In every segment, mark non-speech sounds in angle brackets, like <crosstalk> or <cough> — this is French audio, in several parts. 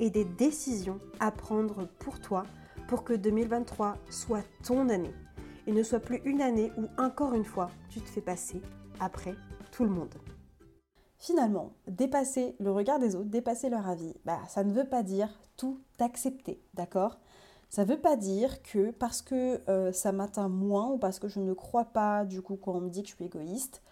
et des décisions à prendre pour toi pour que 2023 soit ton année et ne soit plus une année où encore une fois tu te fais passer après tout le monde. Finalement, dépasser le regard des autres, dépasser leur avis, bah, ça ne veut pas dire tout accepter, d'accord? Ça ne veut pas dire que parce que euh, ça m'atteint moins ou parce que je ne crois pas, du coup, quand on me dit que je suis égoïste,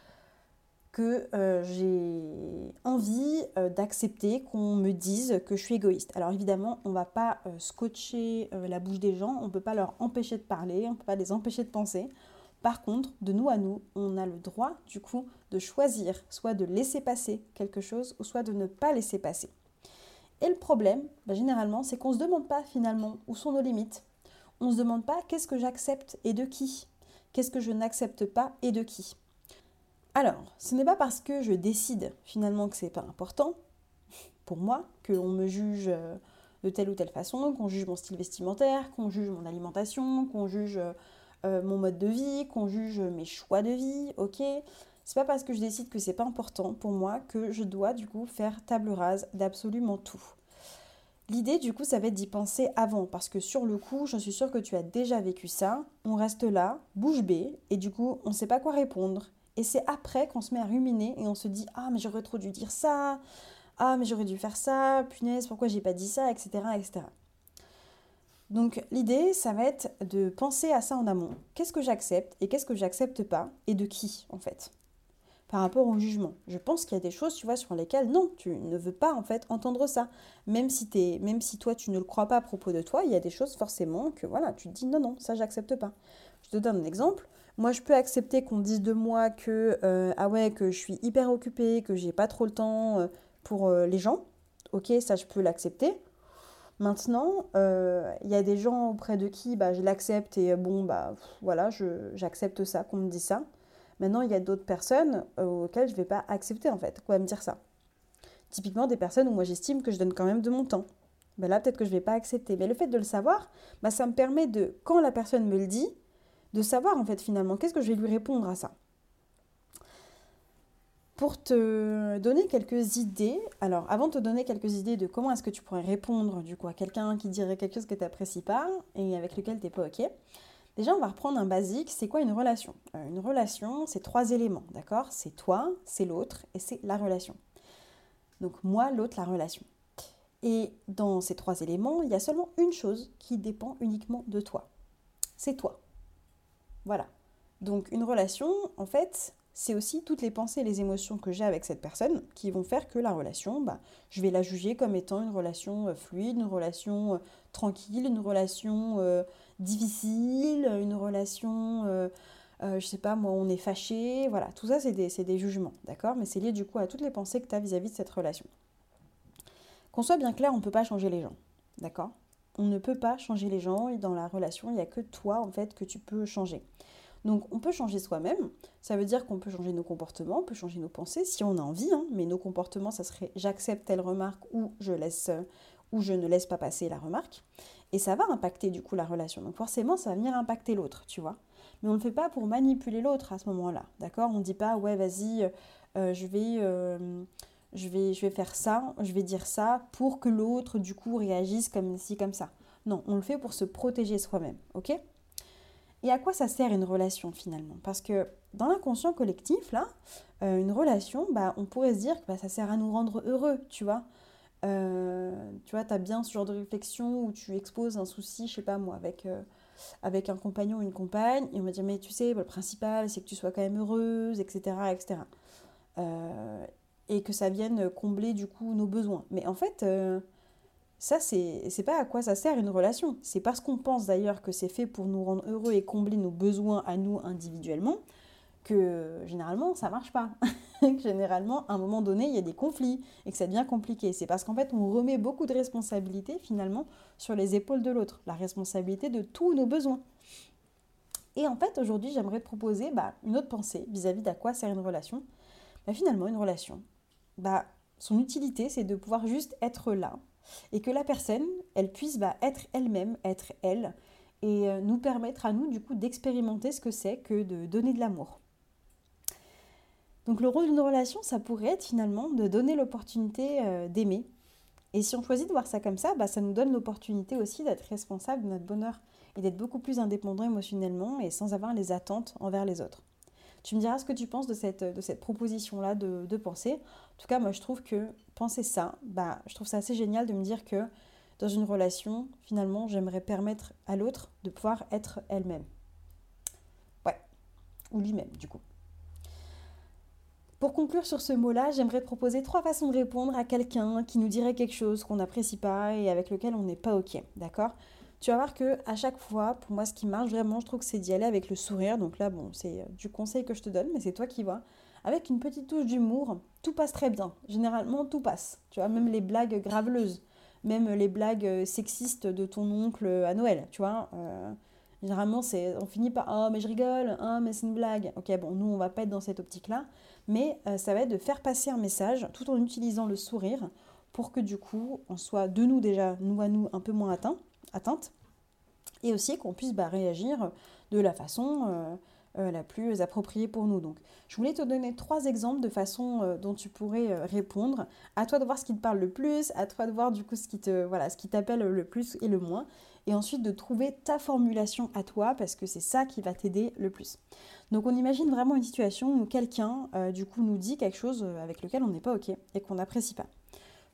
que euh, j'ai envie euh, d'accepter qu'on me dise que je suis égoïste. Alors évidemment, on ne va pas euh, scotcher la bouche des gens, on ne peut pas leur empêcher de parler, on ne peut pas les empêcher de penser. Par contre, de nous à nous, on a le droit du coup de choisir soit de laisser passer quelque chose ou soit de ne pas laisser passer. Et le problème, bah, généralement, c'est qu'on ne se demande pas finalement où sont nos limites. On ne se demande pas qu'est-ce que j'accepte et de qui. Qu'est-ce que je n'accepte pas et de qui. Alors, ce n'est pas parce que je décide finalement que c'est pas important pour moi, qu'on me juge euh, de telle ou telle façon, qu'on juge mon style vestimentaire, qu'on juge mon alimentation, qu'on juge euh, mon mode de vie, qu'on juge mes choix de vie, ok? C'est pas parce que je décide que c'est pas important pour moi que je dois du coup faire table rase d'absolument tout. L'idée du coup ça va être d'y penser avant parce que sur le coup je suis sûre que tu as déjà vécu ça, on reste là, bouche bée et du coup on ne sait pas quoi répondre et c'est après qu'on se met à ruminer et on se dit Ah, mais j'aurais trop dû dire ça, ah, mais j'aurais dû faire ça, punaise, pourquoi j'ai pas dit ça, etc. etc. Donc l'idée, ça va être de penser à ça en amont. Qu'est-ce que j'accepte et qu'est-ce que j'accepte pas et de qui en fait? Par rapport au jugement. Je pense qu'il y a des choses, tu vois, sur lesquelles non, tu ne veux pas en fait entendre ça. Même si, même si toi tu ne le crois pas à propos de toi, il y a des choses forcément que voilà, tu te dis non, non, ça j'accepte pas. Je te donne un exemple. Moi, je peux accepter qu'on dise de moi que euh, ah ouais, que je suis hyper occupée, que j'ai pas trop le temps euh, pour euh, les gens. Ok, ça je peux l'accepter. Maintenant, il y a des gens auprès de qui bah, je l'accepte et bon bah voilà, j'accepte ça, qu'on me dise ça. Maintenant, il y a d'autres personnes auxquelles je vais pas accepter en fait, quoi me dire ça. Typiquement des personnes où moi j'estime que je donne quand même de mon temps. Ben là, peut-être que je ne vais pas accepter. Mais le fait de le savoir, bah, ça me permet de, quand la personne me le dit, de savoir en fait finalement qu'est-ce que je vais lui répondre à ça. Pour te donner quelques idées, alors avant de te donner quelques idées de comment est-ce que tu pourrais répondre du coup à quelqu'un qui dirait quelque chose que tu n'apprécies pas et avec lequel tu n'es pas ok, déjà on va reprendre un basique, c'est quoi une relation? Euh, Une relation, c'est trois éléments, d'accord? C'est toi, c'est l'autre et c'est la relation. Donc moi, l'autre, la relation. Et dans ces trois éléments, il y a seulement une chose qui dépend uniquement de toi. C'est toi. Voilà. Donc une relation, en fait, c'est aussi toutes les pensées et les émotions que j'ai avec cette personne qui vont faire que la relation, bah, je vais la juger comme étant une relation euh, fluide, une relation euh, tranquille, une relation euh, difficile, une relation, je sais pas, moi, on est fâché, voilà. Tout ça, c'est des, des, jugements, d'accord? Mais c'est lié du coup à toutes les pensées que tu as vis-à-vis de cette relation. Qu'on soit bien clair, on ne peut pas changer les gens, d'accord? On ne peut pas changer les gens et dans la relation, il n'y a que toi en fait que tu peux changer. Donc on peut changer soi-même, ça veut dire qu'on peut changer nos comportements, on peut changer nos pensées si on a envie, hein. mais nos comportements, ça serait j'accepte telle remarque ou je laisse ou je ne laisse pas passer la remarque. Et ça va impacter du coup la relation. Donc forcément, ça va venir impacter l'autre, tu vois. Mais on ne le fait pas pour manipuler l'autre à ce moment-là, d'accord? On ne dit pas ouais vas-y, euh, je vais... Euh, je vais, je vais faire ça, je vais dire ça pour que l'autre, du coup, réagisse comme ci, comme ça. Non, on le fait pour se protéger soi-même, ok? Et à quoi ça sert une relation finalement? Parce que dans l'inconscient collectif, là, euh, une relation, bah, on pourrait se dire que bah, ça sert à nous rendre heureux, tu vois? Euh, tu vois, tu as bien ce genre de réflexion où tu exposes un souci, je sais pas moi, avec, euh, avec un compagnon ou une compagne, et on va dire, mais tu sais, le principal, c'est que tu sois quand même heureuse, etc. etc. et que ça vienne combler du coup nos besoins. Mais en fait, ça, c'est pas à quoi ça sert une relation. C'est parce qu'on pense d'ailleurs que c'est fait pour nous rendre heureux et combler nos besoins à nous individuellement que généralement ça marche pas. <laughs> généralement, à un moment donné, il y a des conflits et que ça devient compliqué. C'est parce qu'en fait, on remet beaucoup de responsabilités finalement sur les épaules de l'autre, la responsabilité de tous nos besoins. Et en fait, aujourd'hui, j'aimerais te proposer bah, une autre pensée vis-à-vis d'à quoi sert une relation. Bah, finalement, une relation, bah, son utilité, c'est de pouvoir juste être là, et que la personne, elle puisse bah, être elle-même, être elle, et euh, nous permettre à nous, du coup, d'expérimenter ce que c'est que de donner de l'amour. Donc le rôle d'une relation, ça pourrait être finalement de donner l'opportunité euh, d'aimer. Et si on choisit de voir ça comme ça, bah, ça nous donne l'opportunité aussi d'être responsable de notre bonheur et d'être beaucoup plus indépendant émotionnellement et sans avoir les attentes envers les autres. Tu me diras ce que tu penses de cette, proposition-là de, de pensée. En tout cas, moi, je trouve que penser ça, bah, je trouve ça assez génial de me dire que dans une relation, finalement, j'aimerais permettre à l'autre de pouvoir être elle-même. Ouais, ou lui-même, du coup. Pour conclure sur ce mot-là, j'aimerais te proposer trois façons de répondre à quelqu'un qui nous dirait quelque chose qu'on n'apprécie pas et avec lequel on n'est pas OK. D'accord? Tu vas voir que à chaque fois, pour moi, ce qui marche vraiment, je trouve que c'est d'y aller avec le sourire. Donc là, bon, c'est euh, du conseil que je te donne, mais c'est toi qui vois. Avec une petite touche d'humour, tout passe très bien. Généralement, tout passe. Tu vois, même les blagues graveleuses, même les blagues euh, sexistes de ton oncle à Noël, tu vois. Euh, généralement, c'est, on finit par oh mais je rigole, oh mais c'est une blague. Ok, bon, nous on va pas être dans cette optique-là, mais ça va être de faire passer un message tout en utilisant le sourire pour que du coup on soit de nous déjà, nous à nous, un peu moins atteints atteinte, et aussi qu'on puisse bah, réagir de la façon euh, euh, la plus appropriée pour nous. Donc, je voulais te donner trois exemples de façon euh, dont tu pourrais répondre. À toi de voir ce qui te parle le plus, à toi de voir du coup ce qui t'appelle le plus et le moins, et ensuite de trouver ta formulation à toi parce que c'est ça qui va t'aider le plus. Donc, on imagine vraiment une situation où quelqu'un du coup nous dit quelque chose avec lequel on n'est pas ok et qu'on n'apprécie pas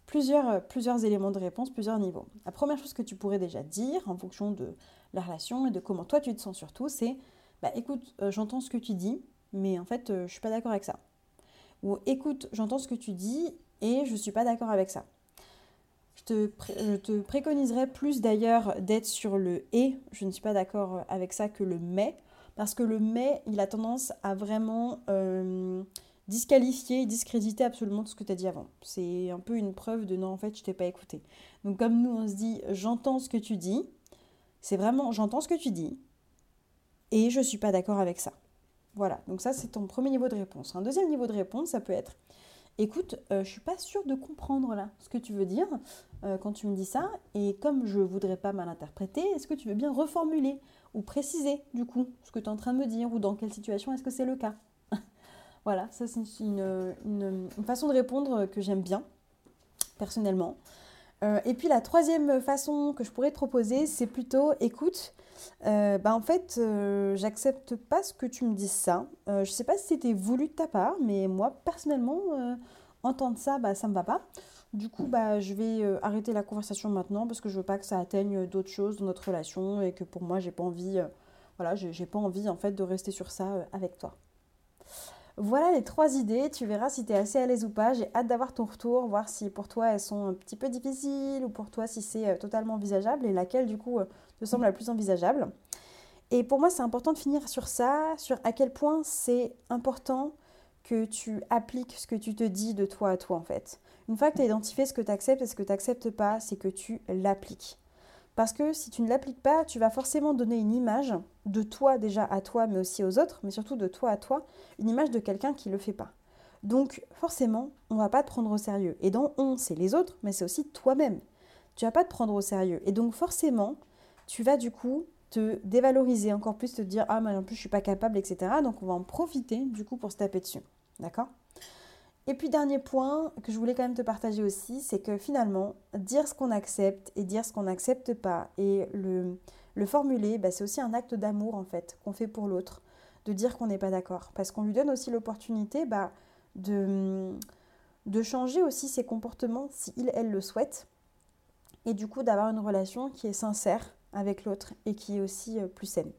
plusieurs, euh, plusieurs éléments de réponse, plusieurs niveaux. La première chose que tu pourrais déjà dire en fonction de la relation et de comment toi tu te sens surtout, c'est bah écoute, euh, j'entends ce que tu dis, mais en fait, euh, je suis pas d'accord avec ça. Ou écoute, j'entends ce que tu dis et je suis pas d'accord avec ça. Je te, je te préconiserais plus d'ailleurs d'être sur le et, je ne suis pas d'accord avec ça, que le mais, parce que le mais, il a tendance à vraiment disqualifier, discréditer absolument tout ce que tu as dit avant. C'est un peu une preuve de non, en fait, je t'ai pas écouté. Donc comme nous, on se dit, j'entends ce que tu dis, c'est vraiment, j'entends ce que tu dis, et je suis pas d'accord avec ça. Voilà, donc ça, c'est ton premier niveau de réponse. Un deuxième niveau de réponse, ça peut être, écoute, euh, je suis pas sûre de comprendre là ce que tu veux dire euh, quand tu me dis ça, et comme je voudrais pas mal interpréter, est-ce que tu veux bien reformuler ou préciser du coup ce que tu es en train de me dire, ou dans quelle situation est-ce que c'est le cas? Voilà, ça c'est une, façon de répondre que j'aime bien, personnellement. Euh, et puis la troisième façon que je pourrais te proposer, c'est plutôt, écoute, euh, bah en fait, euh, j'accepte pas ce que tu me dis ça. je sais pas si c'était voulu de ta part, mais moi, personnellement, entendre ça, bah, ça me va pas. Du coup, bah, je vais arrêter la conversation maintenant parce que je veux pas que ça atteigne d'autres choses dans notre relation et que pour moi, j'ai pas envie, voilà, j'ai pas envie en fait de rester sur ça avec toi. Voilà les trois idées, tu verras si tu es assez à l'aise ou pas. J'ai hâte d'avoir ton retour, voir si pour toi elles sont un petit peu difficiles ou pour toi si c'est euh, totalement envisageable et laquelle du coup euh, te semble la plus envisageable. Et pour moi c'est important de finir sur ça, sur à quel point c'est important que tu appliques ce que tu te dis de toi à toi en fait. Une fois que tu as identifié ce que tu acceptes et ce que tu n'acceptes pas, c'est que tu l'appliques. Parce que si tu ne l'appliques pas, tu vas forcément donner une image de toi déjà à toi, mais aussi aux autres, mais surtout de toi à toi, une image de quelqu'un qui ne le fait pas. Donc forcément, on ne va pas te prendre au sérieux. Et dans on, c'est les autres, mais c'est aussi toi-même. Tu vas pas te prendre au sérieux. Et donc forcément, tu vas du coup te dévaloriser encore plus, te dire ah mais en plus je suis pas capable, etc. Donc on va en profiter du coup pour se taper dessus. D'accord? Et puis dernier point que je voulais quand même te partager aussi, c'est que finalement, dire ce qu'on accepte et dire ce qu'on n'accepte pas et le, le formuler, bah, c'est aussi un acte d'amour en fait qu'on fait pour l'autre, de dire qu'on n'est pas d'accord. Parce qu'on lui donne aussi l'opportunité bah, de, de changer aussi ses comportements si elle le souhaite. Et du coup d'avoir une relation qui est sincère avec l'autre et qui est aussi plus saine.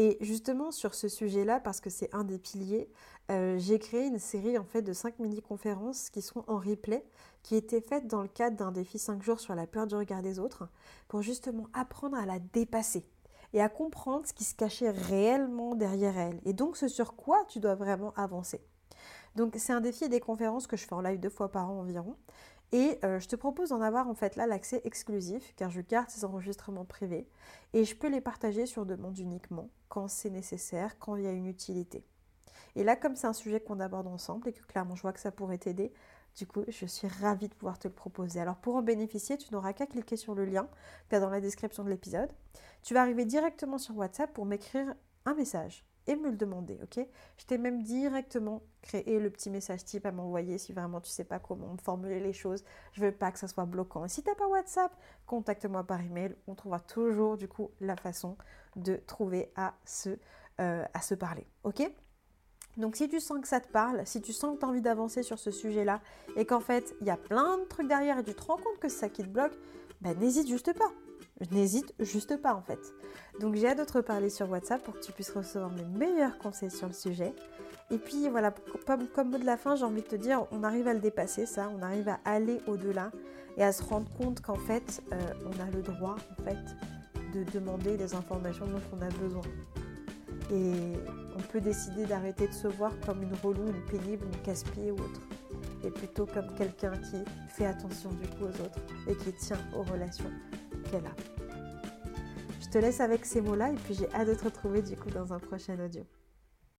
Et justement sur ce sujet-là, parce que c'est un des piliers, euh, j'ai créé une série en fait de 5 mini-conférences qui sont en replay, qui étaient faites dans le cadre d'un défi 5 jours sur la peur du regard des autres, pour justement apprendre à la dépasser et à comprendre ce qui se cachait réellement derrière elle, et donc ce sur quoi tu dois vraiment avancer. Donc c'est un défi et des conférences que je fais en live deux fois par an environ, et euh, je te propose d'en avoir en fait là l'accès exclusif car je garde ces enregistrements privés et je peux les partager sur demande uniquement quand c'est nécessaire, quand il y a une utilité. Et là, comme c'est un sujet qu'on aborde ensemble et que clairement je vois que ça pourrait t'aider, du coup, je suis ravie de pouvoir te le proposer. Alors pour en bénéficier, tu n'auras qu'à cliquer sur le lien que tu as dans la description de l'épisode. Tu vas arriver directement sur WhatsApp pour m'écrire un message et me le demander, ok? Je t'ai même directement créé le petit message type à m'envoyer si vraiment tu sais pas comment formuler les choses. Je veux pas que ça soit bloquant. Et si tu n'as pas WhatsApp, contacte-moi par email. On trouvera toujours du coup la façon de trouver à se, euh, à se parler, ok? Donc si tu sens que ça te parle, si tu sens que tu as envie d'avancer sur ce sujet-là et qu'en fait il y a plein de trucs derrière et tu te rends compte que c'est ça qui te bloque, ben n'hésite juste pas. Je n'hésite juste pas en fait. Donc j'ai hâte de te reparler sur WhatsApp pour que tu puisses recevoir mes meilleurs conseils sur le sujet. Et puis voilà, comme, mot de la fin, j'ai envie de te dire, on arrive à le dépasser ça, on arrive à aller au-delà et à se rendre compte qu'en fait, euh, on a le droit en fait de demander les informations dont on a besoin. Et on peut décider d'arrêter de se voir comme une relou, une pénible, une casse-pied ou autre. Et plutôt comme quelqu'un qui fait attention du coup aux autres et qui tient aux relations Je te laisse avec ces mots-là et puis j'ai hâte de te retrouver du coup dans un prochain audio.